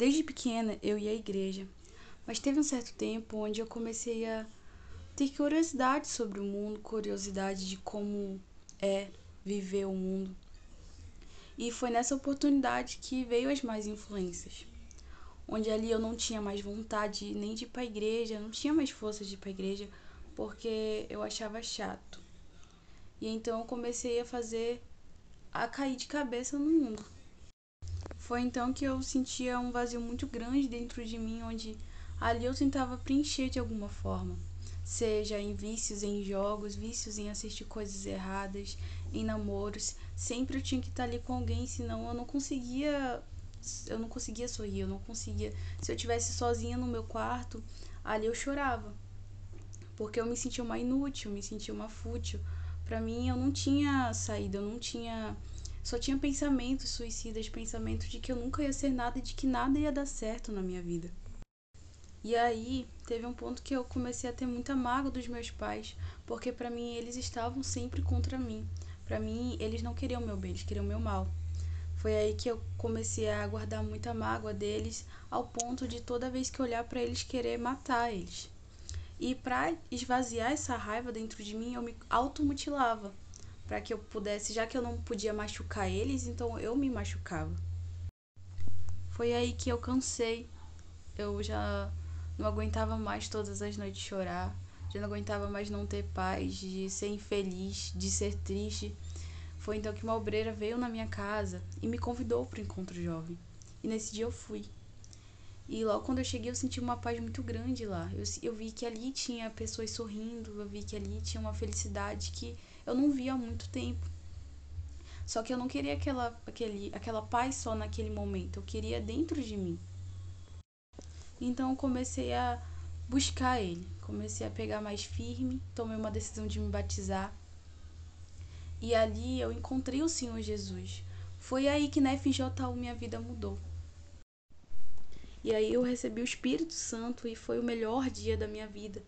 Desde pequena eu ia à igreja, mas teve um certo tempo onde eu comecei a ter curiosidade sobre o mundo, curiosidade de como é viver o mundo. E foi nessa oportunidade que veio as mais influências. Onde ali eu não tinha mais vontade nem de ir para a igreja, não tinha mais força de ir para a igreja, porque eu achava chato. E então eu comecei a fazer a cair de cabeça no mundo. Foi então que eu sentia um vazio muito grande dentro de mim, onde ali eu tentava preencher de alguma forma, seja em vícios em jogos, vícios em assistir coisas erradas, em namoros, sempre eu tinha que estar ali com alguém, senão eu não conseguia eu não conseguia sorrir, eu não conseguia. Se eu tivesse sozinha no meu quarto, ali eu chorava. Porque eu me sentia uma inútil, me sentia uma fútil. Para mim eu não tinha saída, eu não tinha só tinha pensamentos suicidas, pensamentos de que eu nunca ia ser nada e de que nada ia dar certo na minha vida. E aí teve um ponto que eu comecei a ter muita mágoa dos meus pais, porque para mim eles estavam sempre contra mim. Para mim eles não queriam meu bem, eles queriam meu mal. Foi aí que eu comecei a guardar muita mágoa deles, ao ponto de toda vez que olhar para eles querer matar eles. E para esvaziar essa raiva dentro de mim, eu me automutilava para que eu pudesse, já que eu não podia machucar eles, então eu me machucava. Foi aí que eu cansei. Eu já não aguentava mais todas as noites chorar, já não aguentava mais não ter paz, de ser infeliz, de ser triste. Foi então que uma obreira veio na minha casa e me convidou para o encontro jovem. E nesse dia eu fui. E logo quando eu cheguei, eu senti uma paz muito grande lá. Eu, eu vi que ali tinha pessoas sorrindo, eu vi que ali tinha uma felicidade que eu não via há muito tempo. Só que eu não queria aquela, aquele, aquela paz só naquele momento, eu queria dentro de mim. Então eu comecei a buscar ele, comecei a pegar mais firme, tomei uma decisão de me batizar. E ali eu encontrei o Senhor Jesus. Foi aí que na FJU minha vida mudou. E aí eu recebi o Espírito Santo e foi o melhor dia da minha vida,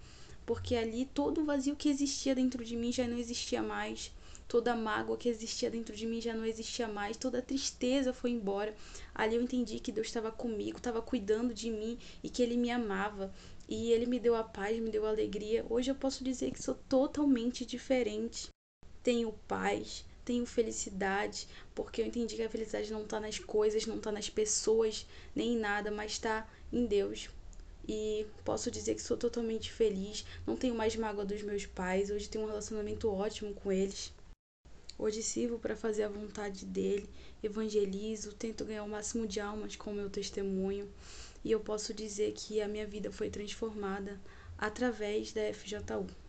porque ali todo o vazio que existia dentro de mim já não existia mais, toda a mágoa que existia dentro de mim já não existia mais, toda a tristeza foi embora. Ali eu entendi que Deus estava comigo, estava cuidando de mim e que Ele me amava. E Ele me deu a paz, me deu a alegria. Hoje eu posso dizer que sou totalmente diferente. Tenho paz, tenho felicidade, porque eu entendi que a felicidade não está nas coisas, não está nas pessoas, nem em nada, mas está em Deus. E posso dizer que sou totalmente feliz, não tenho mais mágoa dos meus pais, hoje tenho um relacionamento ótimo com eles. Hoje sirvo para fazer a vontade dele, evangelizo, tento ganhar o máximo de almas com o meu testemunho, e eu posso dizer que a minha vida foi transformada através da FJU.